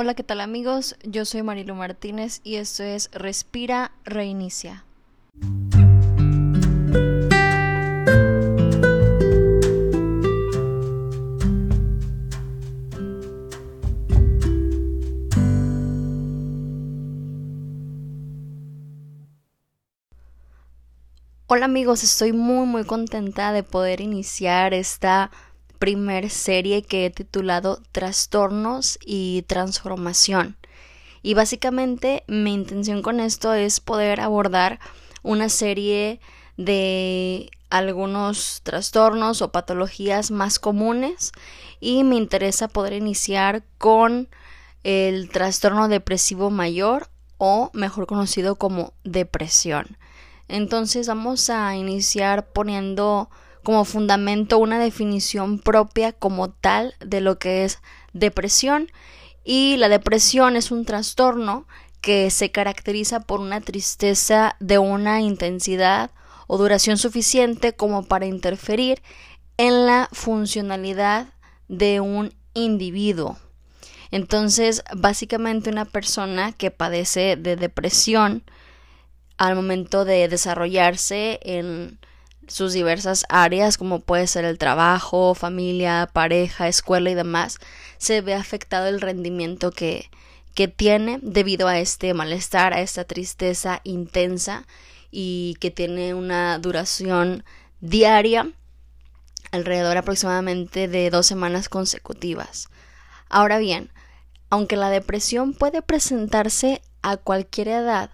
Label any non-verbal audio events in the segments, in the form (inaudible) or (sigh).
Hola, ¿qué tal amigos? Yo soy Marilu Martínez y esto es Respira, Reinicia. Hola amigos, estoy muy muy contenta de poder iniciar esta primer serie que he titulado Trastornos y Transformación. Y básicamente mi intención con esto es poder abordar una serie de algunos trastornos o patologías más comunes y me interesa poder iniciar con el trastorno depresivo mayor o mejor conocido como depresión. Entonces vamos a iniciar poniendo como fundamento una definición propia como tal de lo que es depresión y la depresión es un trastorno que se caracteriza por una tristeza de una intensidad o duración suficiente como para interferir en la funcionalidad de un individuo. Entonces, básicamente una persona que padece de depresión al momento de desarrollarse en sus diversas áreas, como puede ser el trabajo, familia, pareja, escuela y demás, se ve afectado el rendimiento que, que tiene debido a este malestar, a esta tristeza intensa y que tiene una duración diaria alrededor aproximadamente de dos semanas consecutivas. Ahora bien, aunque la depresión puede presentarse a cualquier edad,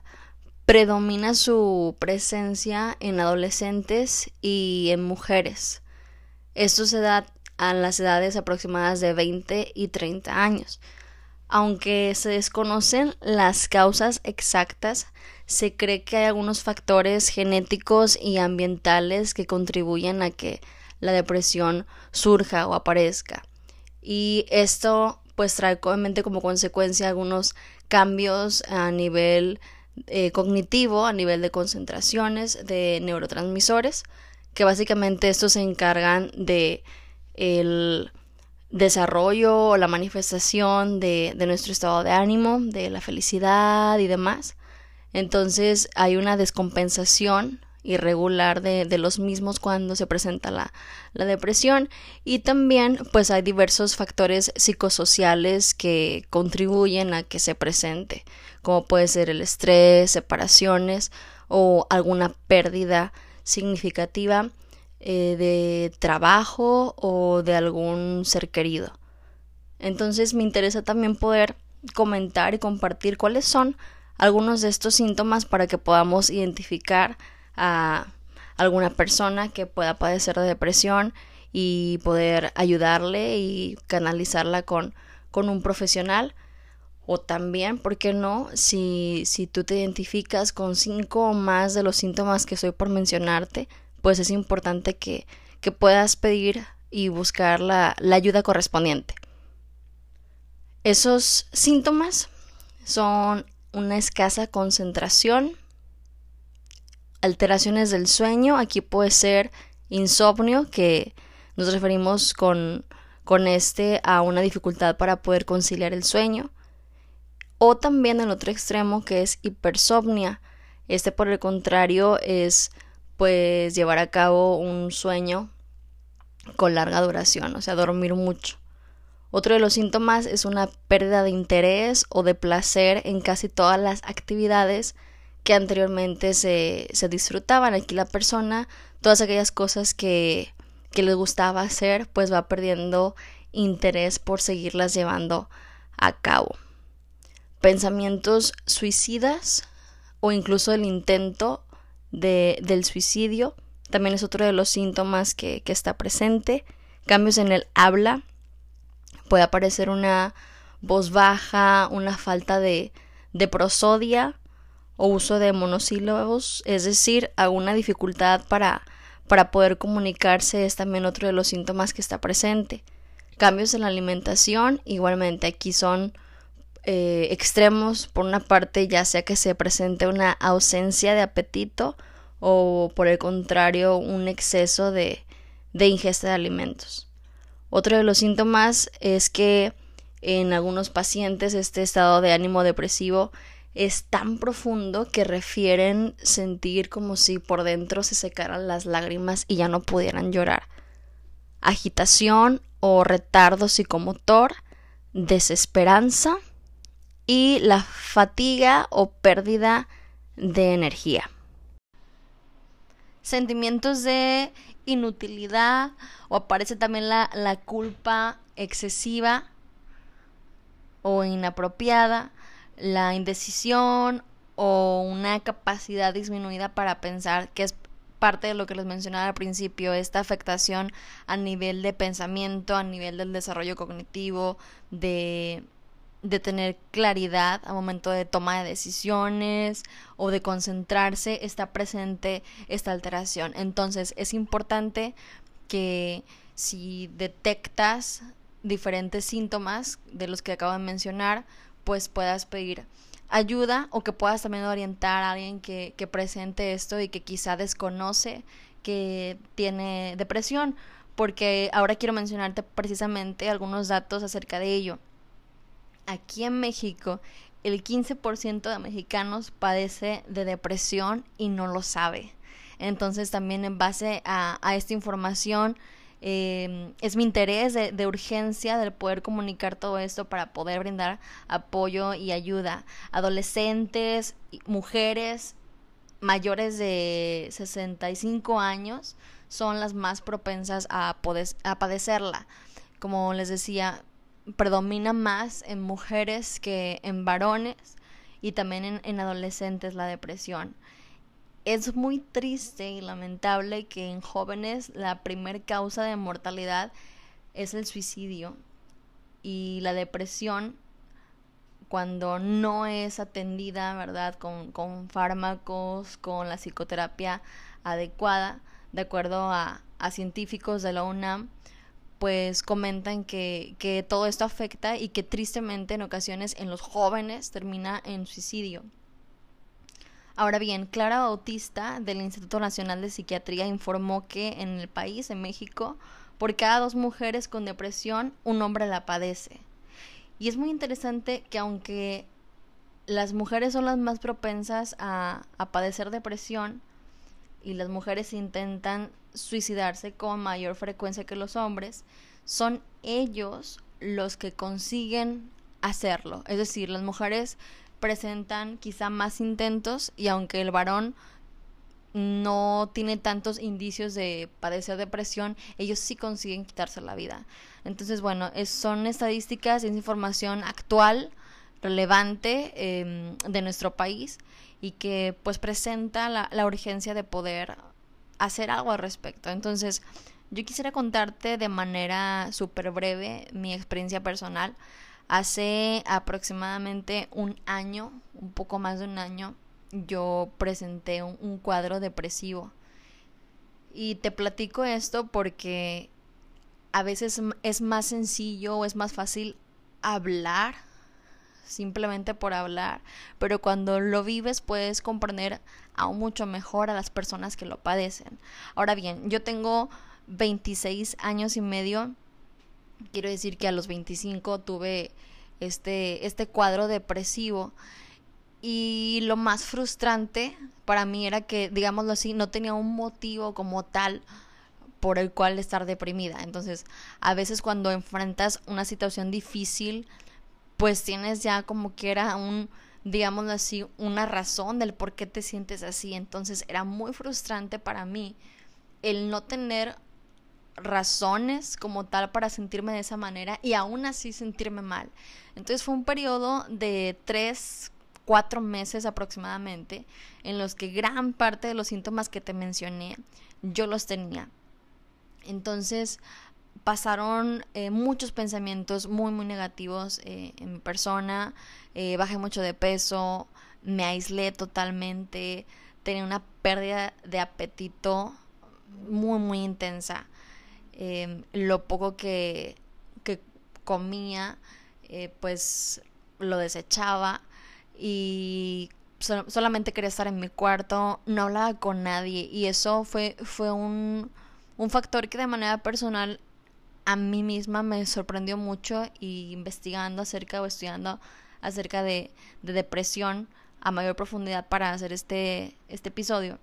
predomina su presencia en adolescentes y en mujeres. Esto se da a las edades aproximadas de 20 y 30 años. Aunque se desconocen las causas exactas, se cree que hay algunos factores genéticos y ambientales que contribuyen a que la depresión surja o aparezca. Y esto pues trae obviamente como consecuencia algunos cambios a nivel eh, cognitivo a nivel de concentraciones de neurotransmisores que básicamente estos se encargan de el desarrollo o la manifestación de, de nuestro estado de ánimo, de la felicidad y demás. Entonces hay una descompensación irregular de, de, los mismos cuando se presenta la, la, depresión y también pues hay diversos factores psicosociales que contribuyen a que se presente como puede ser el estrés, separaciones o alguna pérdida significativa eh, de trabajo o de algún ser querido. Entonces me interesa también poder comentar y compartir cuáles son algunos de estos síntomas para que podamos identificar a alguna persona que pueda padecer de depresión y poder ayudarle y canalizarla con, con un profesional o también, ¿por qué no? Si, si tú te identificas con cinco o más de los síntomas que estoy por mencionarte, pues es importante que, que puedas pedir y buscar la, la ayuda correspondiente. Esos síntomas son una escasa concentración, alteraciones del sueño, aquí puede ser insomnio, que nos referimos con, con este a una dificultad para poder conciliar el sueño, o también el otro extremo que es hipersomnia. Este por el contrario es pues llevar a cabo un sueño con larga duración, o sea, dormir mucho. Otro de los síntomas es una pérdida de interés o de placer en casi todas las actividades que anteriormente se, se disfrutaban. Aquí la persona, todas aquellas cosas que, que le gustaba hacer, pues va perdiendo interés por seguirlas llevando a cabo pensamientos suicidas o incluso el intento de, del suicidio también es otro de los síntomas que, que está presente. Cambios en el habla, puede aparecer una voz baja, una falta de, de prosodia o uso de monosílabos, es decir, alguna dificultad para, para poder comunicarse es también otro de los síntomas que está presente. Cambios en la alimentación, igualmente aquí son eh, extremos, por una parte ya sea que se presente una ausencia de apetito o por el contrario un exceso de, de ingesta de alimentos. Otro de los síntomas es que en algunos pacientes este estado de ánimo depresivo es tan profundo que refieren sentir como si por dentro se secaran las lágrimas y ya no pudieran llorar. Agitación o retardo psicomotor, desesperanza y la fatiga o pérdida de energía. Sentimientos de inutilidad o aparece también la, la culpa excesiva o inapropiada, la indecisión o una capacidad disminuida para pensar, que es parte de lo que les mencionaba al principio, esta afectación a nivel de pensamiento, a nivel del desarrollo cognitivo, de, de tener claridad al momento de toma de decisiones o de concentrarse, está presente esta alteración. Entonces es importante que si detectas diferentes síntomas de los que acabo de mencionar, pues puedas pedir ayuda o que puedas también orientar a alguien que, que presente esto y que quizá desconoce que tiene depresión, porque ahora quiero mencionarte precisamente algunos datos acerca de ello. Aquí en México, el 15% de mexicanos padece de depresión y no lo sabe. Entonces también en base a, a esta información Em, es mi interés de, urgencia del poder comunicar todo esto para poder brindar apoyo y ayuda. Adolescentes, mujeres mayores de 65 años son las más propensas a, a padecerla. Como les decía, predomina más en mujeres que en varones y también en adolescentes la depresión. Es muy triste y lamentable que en jóvenes la primer causa de mortalidad es el suicidio y la depresión cuando no es atendida, ¿verdad? Con, con fármacos, con la psicoterapia adecuada, de acuerdo a, a científicos de la UNAM, pues comentan que, que todo esto afecta y que tristemente en ocasiones en los jóvenes termina en suicidio. Ahora bien, Clara Bautista del Instituto Nacional de Psiquiatría informó que en el país, en México, por cada dos mujeres con depresión, un hombre la padece. Y es muy interesante que aunque las mujeres son las más propensas a, a padecer depresión y las mujeres intentan suicidarse con mayor frecuencia que los hombres, son ellos los que consiguen hacerlo. Es decir, las mujeres presentan quizá más intentos y aunque el varón no tiene tantos indicios de padecer depresión, ellos sí consiguen quitarse la vida. Entonces, bueno, son estadísticas, es información actual, relevante em, de nuestro país y que pues presenta la, la urgencia de poder hacer algo al respecto. Entonces, yo quisiera contarte de manera súper breve mi experiencia personal. Hace aproximadamente un año, un poco más de un año, yo presenté un, cuadro depresivo. Y te platico esto porque a veces es más sencillo o es más fácil hablar simplemente por hablar, pero cuando lo vives puedes comprender aún mucho mejor a las personas que lo padecen. Ahora bien, yo tengo 26 años y medio quiero decir que a los 25 tuve este, este cuadro depresivo y lo más frustrante para mí era que, digámoslo así, no tenía un motivo como tal por el cual estar deprimida. Entonces, a veces cuando enfrentas una situación difícil, pues tienes ya como que era un, digámoslo así, una razón del por qué te sientes así. Entonces, era muy frustrante para mí el no tener razones como tal para sentirme de esa manera y aún así sentirme mal. Entonces fue un periodo de tres, cuatro meses aproximadamente en los que gran parte de los síntomas que te mencioné yo los tenía. Entonces pasaron eh, muchos pensamientos muy muy negativos eh, en mi persona, eh, bajé mucho de peso, me aislé totalmente, tenía una pérdida de apetito muy muy intensa Em, lo poco que, que comía, eh, pues lo desechaba y solamente quería estar en mi cuarto, no hablaba con nadie y eso fue, fue un, un factor que de manera personal a mí misma me sorprendió mucho y investigando acerca o estudiando acerca de, de depresión a mayor profundidad para hacer este, este episodio,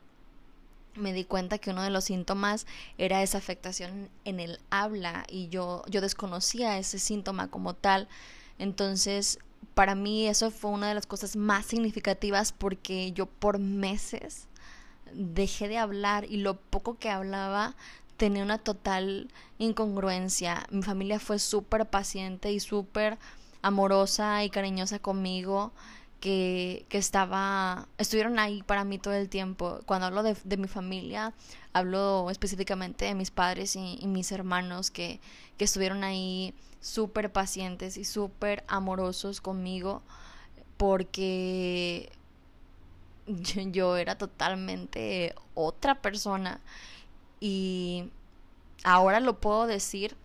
me di cuenta que uno de los síntomas era esa afectación en el habla y yo, yo desconocía ese síntoma como tal. Entonces, para mí eso fue una de las cosas más significativas porque yo por meses dejé de hablar y lo poco que hablaba tenía una total incongruencia. Mi familia fue súper paciente y súper amorosa y cariñosa conmigo que, que, estaba, estuvieron ahí para mí todo el tiempo. Cuando hablo de, mi familia, hablo específicamente de mis padres y, mis hermanos que, que, estuvieron ahí súper pacientes y súper amorosos conmigo porque (laughs) yo, era totalmente otra persona y ahora lo puedo decir,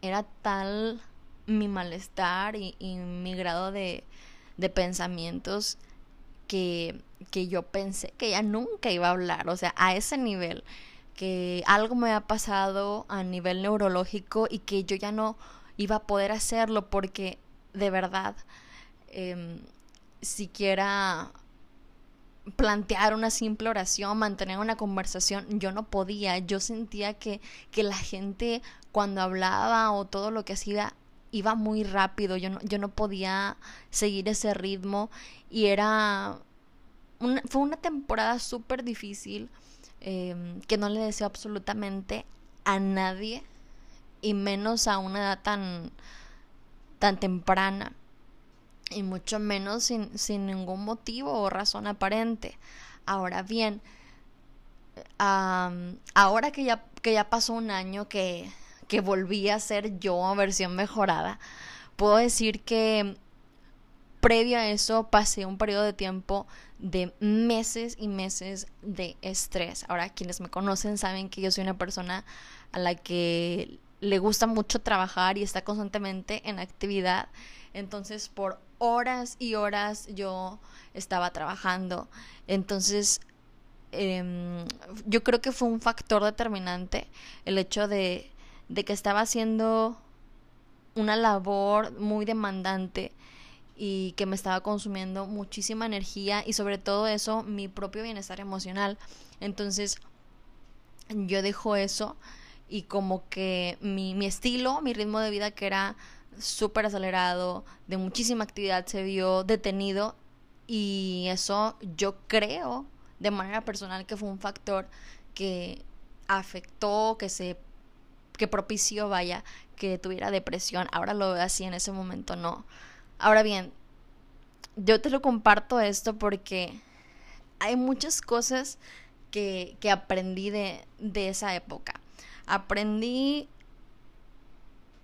era tal mi malestar y mi grado de, de pensamientos que, que yo pensé que ya nunca iba a hablar, o sea, a ese nivel, que algo me había pasado a nivel neurológico y que yo ya no iba a poder hacerlo porque de verdad eh, siquiera plantear una simple oración, mantener una conversación, yo no podía, yo sentía que, que la gente cuando hablaba o todo lo que hacía iba muy rápido, yo no, yo no podía seguir ese ritmo y era... Fue una temporada súper difícil eh, que no le deseo absolutamente a nadie y menos a una edad tan, tan temprana y mucho menos sin, sin ningún motivo o razón aparente. Ahora bien, um, ahora que ya, que ya pasó un año que, que volví a ser yo, versión mejorada, puedo decir que previo a eso pasé un periodo de tiempo de meses y meses de estrés. Ahora quienes me conocen saben que yo soy una persona a la que le gusta mucho trabajar y está constantemente en actividad. Entonces por horas y horas yo estaba trabajando. Entonces eh, yo creo que fue un factor determinante el hecho de de que estaba haciendo una labor muy demandante y que me estaba consumiendo muchísima energía y sobre todo eso mi propio bienestar emocional. Entonces yo dejo eso y como que mi, mi estilo, mi ritmo de vida que era súper acelerado, de muchísima actividad se vio detenido y eso yo creo de manera personal que fue un factor que afectó, que se que propició, vaya, que tuviera depresión. Ahora lo veo así, en ese momento no. Ahora bien, yo te lo comparto esto porque hay muchas cosas que, que aprendí de, de esa época. Aprendí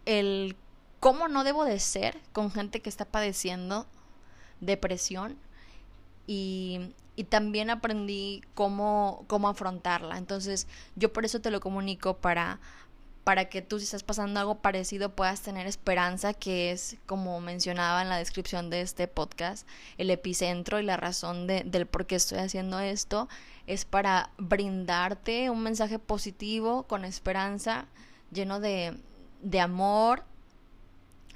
el cómo no debo de ser con gente que está padeciendo depresión y, y también aprendí cómo, cómo afrontarla. Entonces yo por eso te lo comunico para, para que tú si estás pasando algo parecido puedas tener esperanza, que es como mencionaba en la descripción de este podcast, el epicentro y la razón de, del por qué estoy haciendo esto, es para brindarte un mensaje positivo, con esperanza, lleno de, de amor,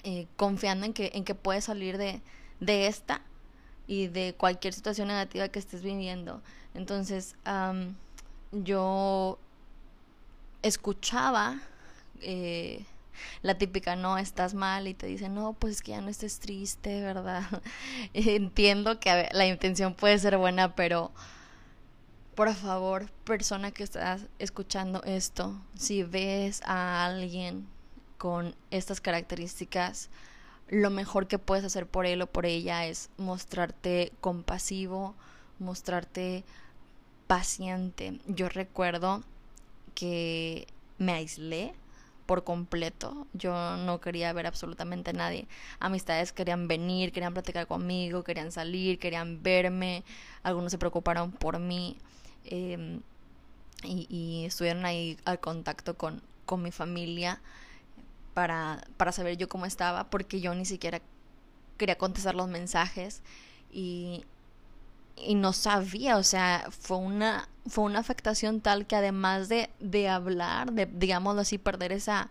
eh, confiando en que, en que puedes salir de, de esta y de cualquier situación negativa que estés viviendo. Entonces, yo escuchaba eh, la típica, no, estás mal y te dicen, no, pues es que ya no estés triste, ¿verdad? (laughs) Entiendo que la intención puede ser buena, pero por favor, persona que estás escuchando esto, si ves a alguien con estas características, lo mejor que puedes hacer por él o por ella es mostrarte compasivo, mostrarte paciente. Yo recuerdo que me aislé por completo. Yo no quería ver absolutamente a nadie. Amistades querían venir, querían platicar conmigo, querían salir, querían verme. Algunos se preocuparon por mí. Eh, y, y, estuvieron ahí al contacto con, con mi familia para, para saber yo cómo estaba, porque yo ni siquiera quería contestar los mensajes. Y, y no sabía, o sea, fue una, fue una afectación tal que además de, de hablar, de, digámoslo así, perder esa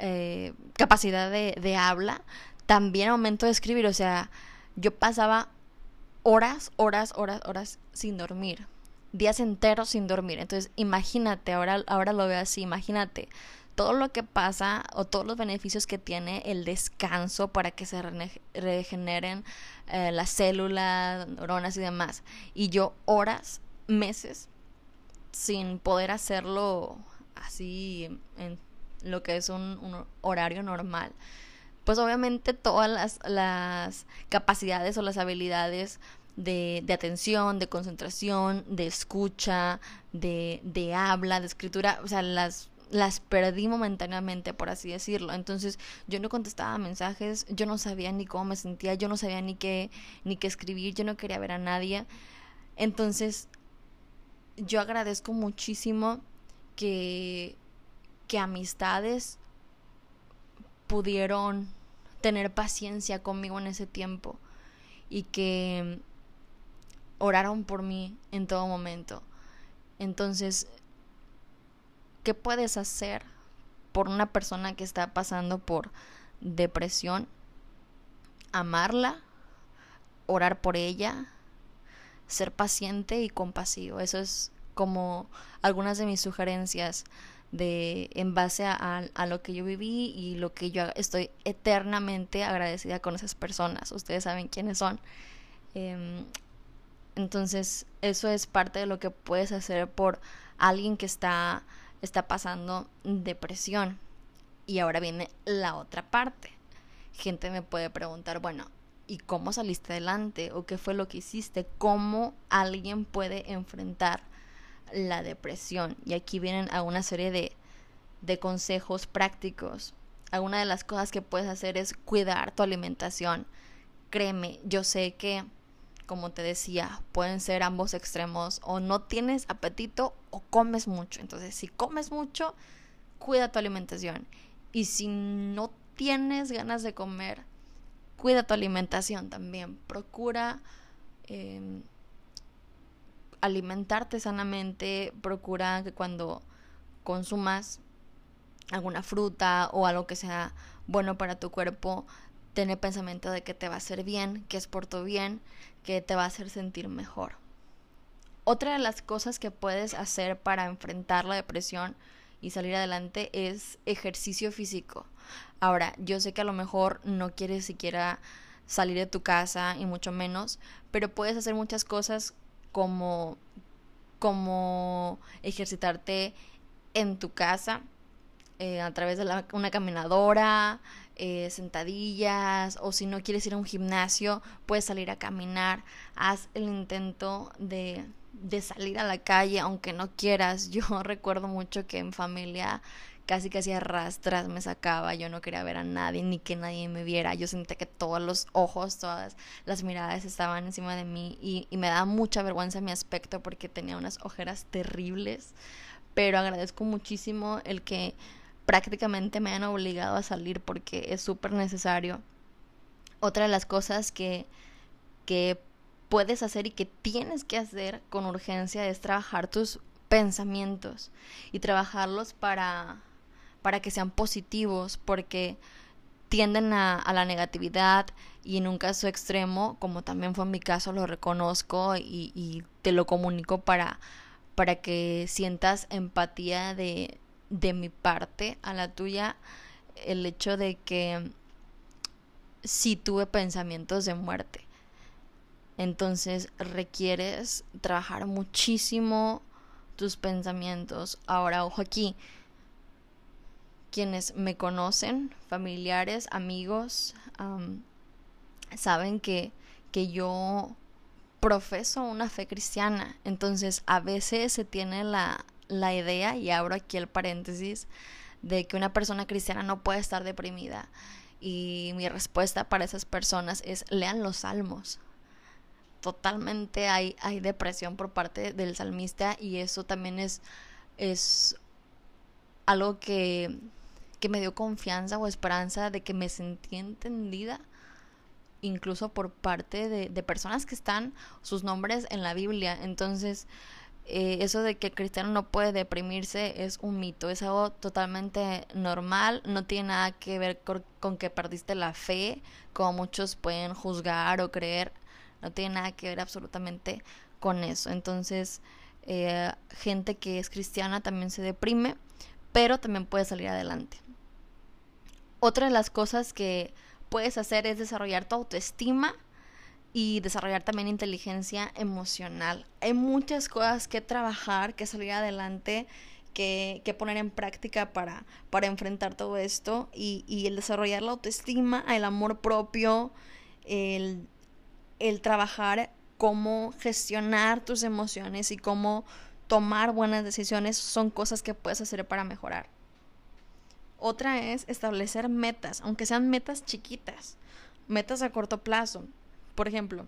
eh, capacidad de, de habla, también aumento de escribir. O sea, yo pasaba horas, horas, horas, horas sin dormir. Días enteros sin dormir. Entonces, imagínate, ahora, ahora lo veo así, imagínate todo lo que pasa o todos los beneficios que tiene el descanso para que se regeneren eh, las células, neuronas y demás. Y yo horas, meses, sin poder hacerlo así en lo que es un, horario normal. Pues obviamente todas las, las capacidades o las habilidades de, de, atención, de concentración, de escucha, de, de habla, de escritura, o sea, las las perdí momentáneamente, por así decirlo. Entonces yo no contestaba mensajes, yo no sabía ni cómo me sentía, yo no sabía ni qué, ni qué escribir, yo no quería ver a nadie. Entonces yo agradezco muchísimo que, que amistades pudieron tener paciencia conmigo en ese tiempo y que oraron por mí en todo momento. Entonces ¿Qué puedes hacer por una persona que está pasando por depresión? Amarla, orar por ella, ser paciente y compasivo. Eso es como algunas de mis sugerencias de en base a, lo que yo viví y lo que yo estoy eternamente agradecida con esas personas. Ustedes saben quiénes son. Em, entonces, eso es parte de lo que puedes hacer por alguien que está está pasando depresión. Y ahora viene la otra parte. Gente me puede preguntar, bueno, ¿y cómo saliste adelante? ¿O qué fue lo que hiciste? ¿Cómo alguien puede enfrentar la depresión? Y aquí vienen a una serie de, de consejos prácticos. Alguna de las cosas que puedes hacer es cuidar tu alimentación. Créeme, yo sé que como te decía, pueden ser ambos extremos o no tienes apetito o comes mucho. Entonces, si comes mucho, cuida tu alimentación. Y si no tienes ganas de comer, cuida tu alimentación también. Procura em, alimentarte sanamente. Procura que cuando consumas alguna fruta o algo que sea bueno para tu cuerpo, tener pensamiento de que te va a hacer bien, que es por tu bien, que te va a hacer sentir mejor. Otra de las cosas que puedes hacer para enfrentar la depresión y salir adelante es ejercicio físico. Ahora, yo sé que a lo mejor no quieres siquiera salir de tu casa y mucho menos, pero puedes hacer muchas cosas como como ejercitarte en tu casa eh, a través de una caminadora, eh, sentadillas o si no quieres ir a un gimnasio, puedes salir a caminar, haz el intento de, de salir a la calle aunque no quieras. (laughs) Yo recuerdo mucho que en familia casi casi arrastras me sacaba, yo no quería ver a nadie ni que nadie me viera, yo sentía que todos los ojos, todas las miradas estaban encima de mí y, y me daba mucha vergüenza mi aspecto porque tenía unas ojeras terribles, pero agradezco muchísimo el que prácticamente me han obligado a salir porque es súper necesario. Otra de las cosas que, que puedes hacer y que tienes que hacer con urgencia es trabajar tus pensamientos y trabajarlos para, para que sean positivos porque tienden a, a, la negatividad y en un caso extremo, como también fue en mi caso, lo reconozco y, y te lo comunico para, para que sientas empatía de, de mi parte a la tuya el hecho de que si tuve pensamientos de muerte. Entonces requieres trabajar muchísimo tus pensamientos. Ahora, ojo aquí, quienes me conocen, familiares, amigos, saben que, que yo profeso una fe cristiana. Entonces a veces se tiene la, la idea, y abro aquí el paréntesis, de que una persona cristiana no puede estar deprimida. Y mi respuesta para esas personas es lean los salmos. Totalmente hay, hay depresión por parte del salmista y eso también es, es algo que, que me dio confianza o esperanza de que me sentí entendida incluso por parte de, de personas que están sus nombres en la Biblia. Entonces, eh, eso de que el cristiano no puede deprimirse es un mito, es algo totalmente normal, no tiene nada que ver con, que perdiste la fe, como muchos pueden juzgar o creer, no tiene nada que ver absolutamente con eso. Entonces, eh, gente que es cristiana también se deprime, pero también puede salir adelante. Otra de las cosas que puedes hacer es desarrollar tu autoestima y desarrollar también inteligencia emocional. Hay muchas cosas que trabajar, que salir adelante, que, poner en práctica para, para enfrentar todo esto y, el desarrollar la autoestima, el amor propio, el, el trabajar cómo gestionar tus emociones y cómo tomar buenas decisiones son cosas que puedes hacer para mejorar. Otra es establecer metas, aunque sean metas chiquitas, metas a corto plazo. Por ejemplo,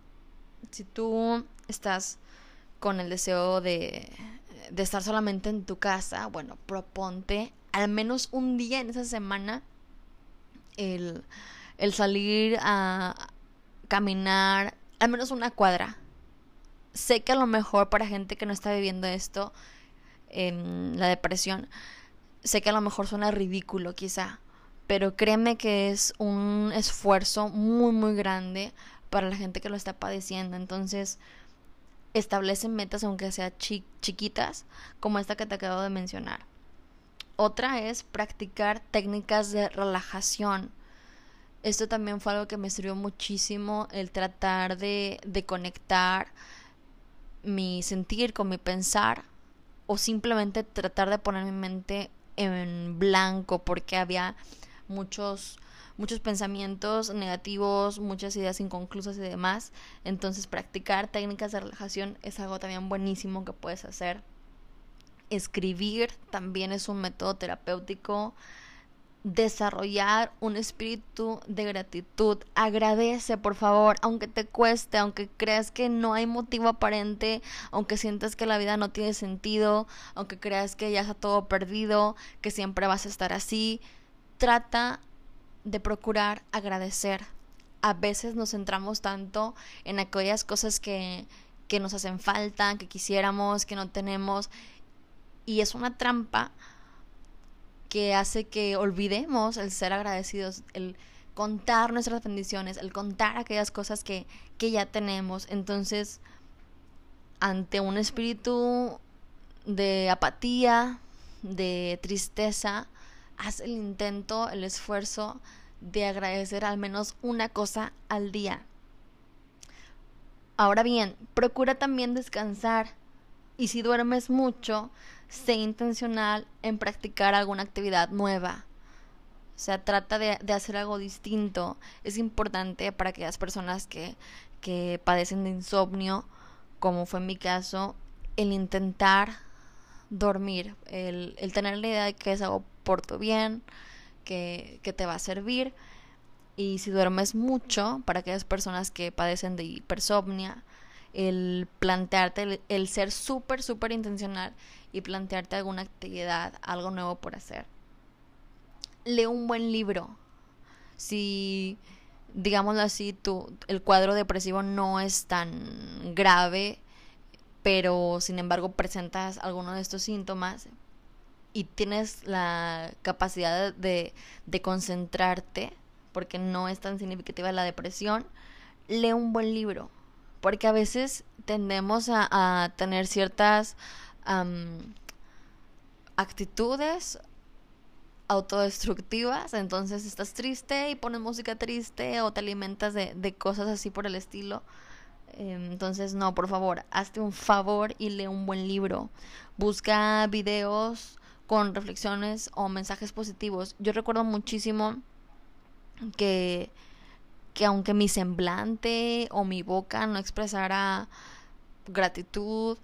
si tú estás con el deseo de, estar solamente en tu casa, bueno, proponte al menos un día en esa semana el, salir a caminar al menos una cuadra. Sé que a lo mejor para gente que no está viviendo esto, en la depresión, sé que a lo mejor suena ridículo quizá, pero créeme que es un esfuerzo muy muy grande para la gente que lo está padeciendo. Entonces, establecen metas aunque sean chiquitas, como esta que te acabo de mencionar. Otra es practicar técnicas de relajación. Esto también fue algo que me sirvió muchísimo, el tratar de, de conectar mi sentir con mi pensar o simplemente tratar de poner mi mente en blanco porque había muchos muchos pensamientos negativos, muchas ideas inconclusas y demás. Entonces practicar técnicas de relajación es algo también buenísimo que puedes hacer. Escribir también es un método terapéutico. Desarrollar un espíritu de gratitud. Agradece, por favor, aunque te cueste, aunque creas que no hay motivo aparente, aunque sientas que la vida no tiene sentido, aunque creas que ya está todo perdido, que siempre vas a estar así. Trata de procurar agradecer. A veces nos centramos tanto en aquellas cosas que, que nos hacen falta, que quisiéramos, que no tenemos. Y es una trampa que hace que olvidemos el ser agradecidos, el contar nuestras bendiciones, el contar aquellas cosas que, que ya tenemos. Entonces, ante un espíritu de apatía, de tristeza, haz el intento, el esfuerzo de agradecer al menos una cosa al día. Ahora bien, procura también descansar y si duermes mucho, sé intencional en practicar alguna actividad nueva. O sea, trata de, hacer algo distinto. Es importante para aquellas personas que, que padecen de insomnio, como fue en mi caso, el intentar dormir, el, el tener la idea de que es algo por tu bien, que, te va a servir. Y si duermes mucho, para aquellas personas que padecen de hipersomnia, el plantearte, el, ser súper, súper intencional y plantearte alguna actividad, algo nuevo por hacer. Lee un buen libro. Si, digámoslo así, tu, el cuadro depresivo no es tan grave, pero sin embargo presentas alguno de estos síntomas, y tienes la capacidad de, de concentrarte, porque no es tan significativa la depresión, lee un buen libro. Porque a veces tendemos a, tener ciertas actitudes autodestructivas, entonces estás triste y pones música triste o te alimentas de, de cosas así por el estilo. Em, entonces, no, por favor, hazte un favor y lee un buen libro. Busca videos con reflexiones o mensajes positivos. Yo recuerdo muchísimo que, que aunque mi semblante o mi boca no expresara gratitud,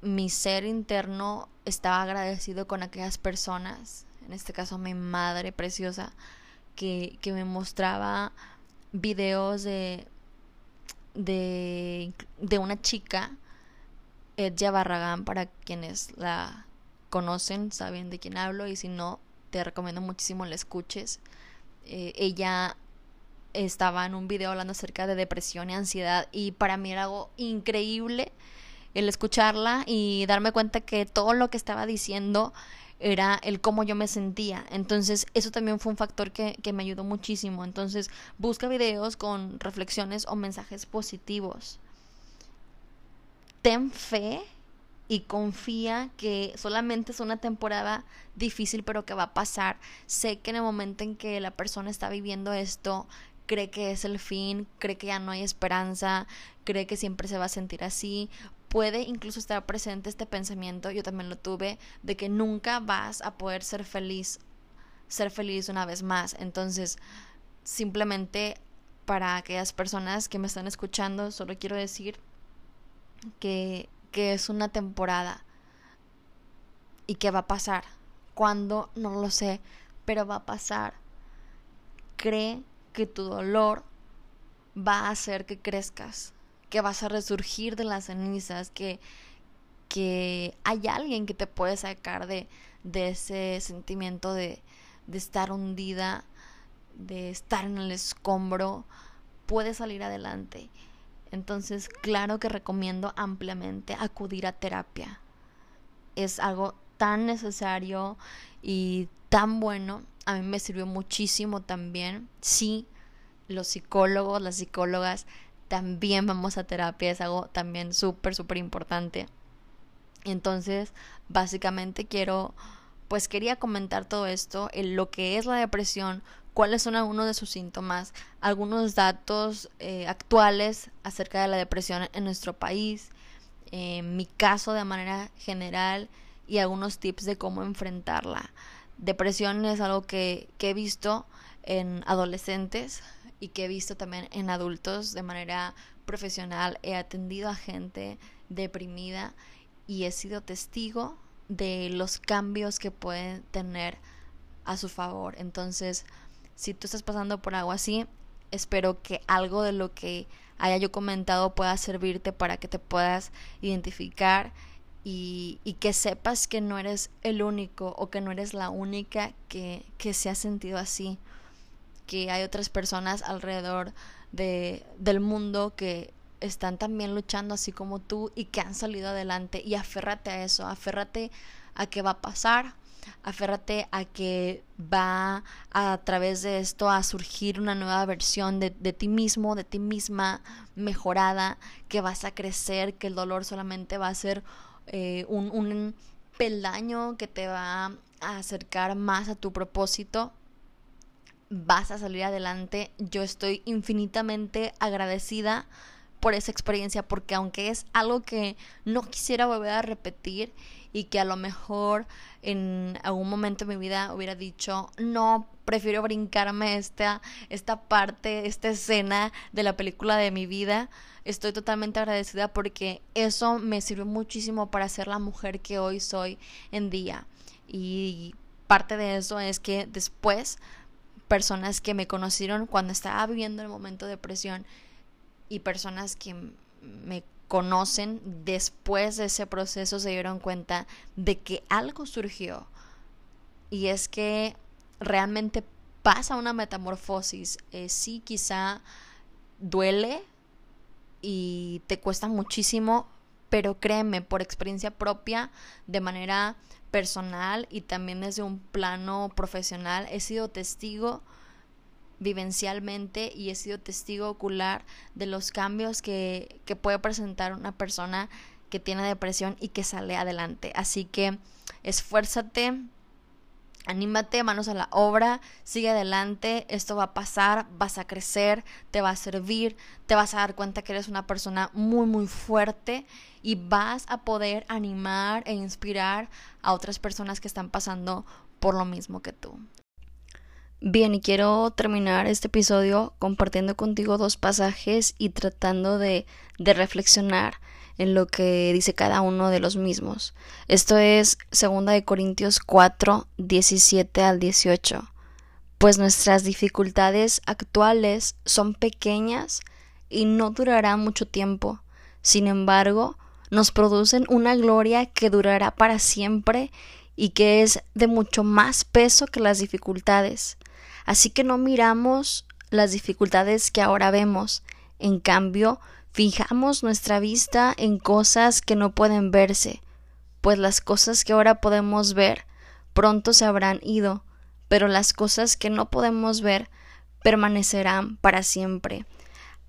mi ser interno estaba agradecido con aquellas personas, en este caso mi madre preciosa, que, que me mostraba videos de, de, de una chica, Edja Barragán, para quienes la conocen, saben de quién hablo y si no, te recomiendo muchísimo la escuches. Eh, ella estaba en un video hablando acerca de depresión y ansiedad y para mí era algo increíble el escucharla y darme cuenta que todo lo que estaba diciendo era el cómo yo me sentía. Entonces, eso también fue un factor que, que, me ayudó muchísimo. Entonces, busca videos con reflexiones o mensajes positivos. Ten fe y confía que solamente es una temporada difícil, pero que va a pasar. Sé que en el momento en que la persona está viviendo esto, cree que es el fin, cree que ya no hay esperanza, cree que siempre se va a sentir así. Puede incluso estar presente este pensamiento, yo también lo tuve, de que nunca vas a poder ser feliz, ser feliz una vez más. Entonces, simplemente para aquellas personas que me están escuchando, solo quiero decir que, que es una temporada y que va a pasar. ¿Cuándo? No lo sé, pero va a pasar. Cree que tu dolor va a hacer que crezcas, que vas a resurgir de las cenizas, que, que hay alguien que te puede sacar de, de ese sentimiento de, de estar hundida, de estar en el escombro, puedes salir adelante. Entonces, claro que recomiendo ampliamente acudir a terapia. Es algo tan necesario y tan bueno a mí me sirvió muchísimo también. Sí, los psicólogos, las psicólogas también vamos a terapia, es algo también súper, súper importante. Entonces, básicamente quiero, pues quería comentar todo esto, en lo que es la depresión, cuáles son algunos de sus síntomas, algunos datos eh, actuales acerca de la depresión en nuestro país, mi caso de manera general y algunos tips de cómo enfrentarla. Depresión es algo que, que he visto en adolescentes y que he visto también en adultos de manera profesional. He atendido a gente deprimida y he sido testigo de los cambios que pueden tener a su favor. Entonces, si tú estás pasando por algo así, espero que algo de lo que haya yo comentado pueda servirte para que te puedas identificar y, y, que sepas que no eres el único o que no eres la única que, que se ha sentido así, que hay otras personas alrededor de, del mundo que están también luchando así como tú y que han salido adelante y aférrate a eso, aférrate a que va a pasar, aférrate a que va a, través de esto a surgir una nueva versión de, de, ti mismo, de ti misma mejorada, que vas a crecer, que el dolor solamente va a ser eh, un, un peldaño que te va a acercar más a tu propósito, vas a salir adelante. Yo estoy infinitamente agradecida por esa experiencia porque aunque es algo que no quisiera volver a repetir y que a lo mejor en algún momento de mi vida hubiera dicho, no, prefiero brincarme esta, esta parte, esta escena de la película de mi vida, estoy totalmente agradecida porque eso me sirvió muchísimo para ser la mujer que hoy soy en día. Y parte de eso es que después personas que me conocieron cuando estaba viviendo el momento de depresión y personas que me conocen después de ese proceso se dieron cuenta de que algo surgió y es que realmente pasa una metamorfosis. Eh, sí, quizá duele y te cuesta muchísimo, pero créeme, por experiencia propia, de manera personal y también desde un plano profesional, he sido testigo vivencialmente y he sido testigo ocular de los cambios que, que puede presentar una persona que tiene depresión y que sale adelante. Así que esfuérzate, anímate, manos a la obra, sigue adelante, esto va a pasar, vas a crecer, te va a servir, te vas a dar cuenta que eres una persona muy, muy fuerte y vas a poder animar e inspirar a otras personas que están pasando por lo mismo que tú. Bien, y quiero terminar este episodio compartiendo contigo dos pasajes y tratando de, de reflexionar en lo que dice cada uno de los mismos. Esto es 2 de Corintios 4, 17 al 18. Pues nuestras dificultades actuales son pequeñas y no durarán mucho tiempo. Sin embargo, nos producen una gloria que durará para siempre y que es de mucho más peso que las dificultades. Así que no miramos las dificultades que ahora vemos, en cambio, Fijamos nuestra vista en cosas que no pueden verse, pues las cosas que ahora podemos ver pronto se habrán ido, pero las cosas que no podemos ver permanecerán para siempre.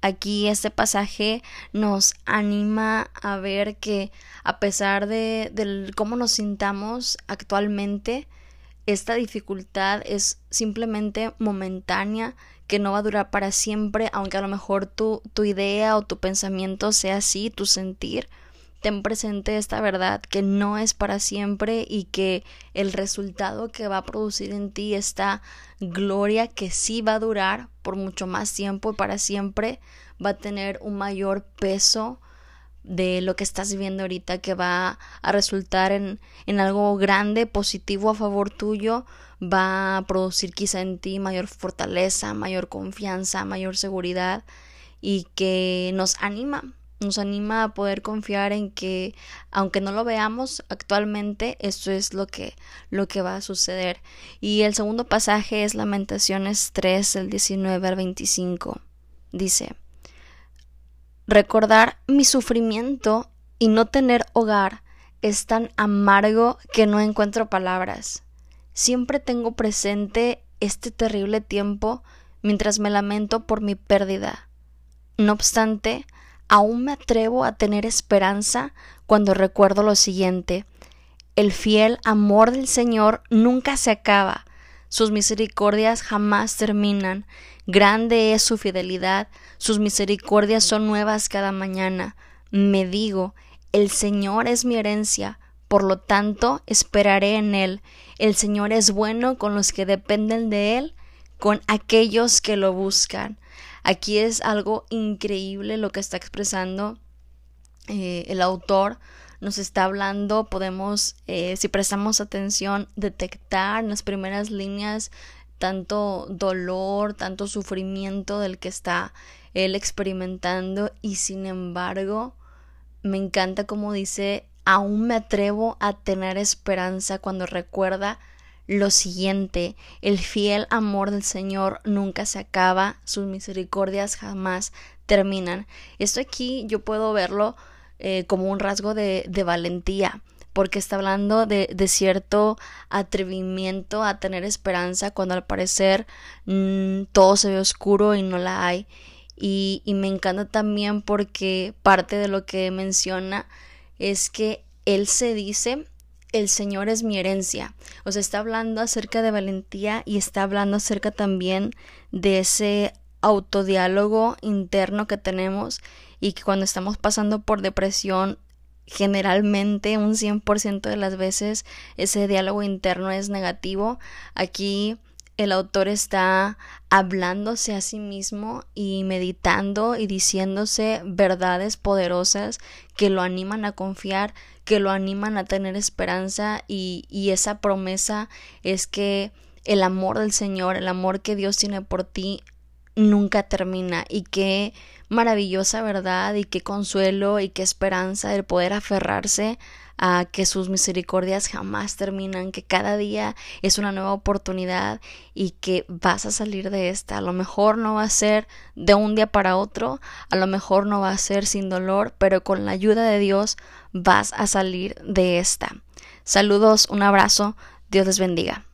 Aquí este pasaje nos anima a ver que a pesar de, cómo nos sintamos actualmente, esta dificultad es simplemente momentánea, que no va a durar para siempre, aunque a lo mejor tu, tu idea o tu pensamiento sea así, tu sentir, ten presente esta verdad que no es para siempre y que el resultado que va a producir en ti esta gloria que sí va a durar por mucho más tiempo y para siempre va a tener un mayor peso de lo que estás viviendo ahorita que va a resultar en, en algo grande, positivo a favor tuyo, va a producir quizá en ti mayor fortaleza, mayor confianza, mayor seguridad y que nos anima nos anima a poder confiar en que aunque no lo veamos actualmente esto es lo que lo que va a suceder. Y el segundo pasaje es Lamentaciones 3 el 19 al 25 dice recordar mi sufrimiento y no tener hogar es tan amargo que no encuentro palabras siempre tengo presente este terrible tiempo mientras me lamento por mi pérdida no obstante aún me atrevo a tener esperanza cuando recuerdo lo siguiente. El fiel amor del Señor nunca se acaba, sus misericordias jamás terminan, grande es su fidelidad, sus misericordias son nuevas cada mañana. Me digo, el Señor es mi herencia, por lo tanto esperaré en Él. El Señor es bueno con los que dependen de Él, con aquellos que lo buscan. Aquí es algo increíble lo que está expresando eh, el autor. Nos está hablando, podemos, eh, si prestamos atención, detectar en las primeras líneas tanto dolor, tanto sufrimiento del que está él experimentando y sin embargo me encanta como dice, aún me atrevo a tener esperanza cuando recuerda lo siguiente, el fiel amor del Señor nunca se acaba, sus misericordias jamás terminan. Esto aquí yo puedo verlo eh, como un rasgo de, de, valentía, porque está hablando de, de, cierto atrevimiento a tener esperanza cuando al parecer mm, todo se ve oscuro y no la hay. Y, y me encanta también porque parte de lo que menciona es que él se dice el Señor es mi herencia. O sea, está hablando acerca de valentía y está hablando acerca también de ese autodiálogo interno que tenemos y que cuando estamos pasando por depresión generalmente un 100% de las veces ese diálogo interno es negativo. Aquí el autor está hablándose a sí mismo y meditando y diciéndose verdades poderosas que lo animan a confiar, que lo animan a tener esperanza y, y esa promesa es que el amor del Señor, el amor que Dios tiene por ti nunca termina y qué maravillosa verdad y qué consuelo y qué esperanza el poder aferrarse a que sus misericordias jamás terminan, que cada día es una nueva oportunidad y que vas a salir de esta. A lo mejor no va a ser de un día para otro, a lo mejor no va a ser sin dolor, pero con la ayuda de Dios vas a salir de esta. Saludos, un abrazo, Dios les bendiga.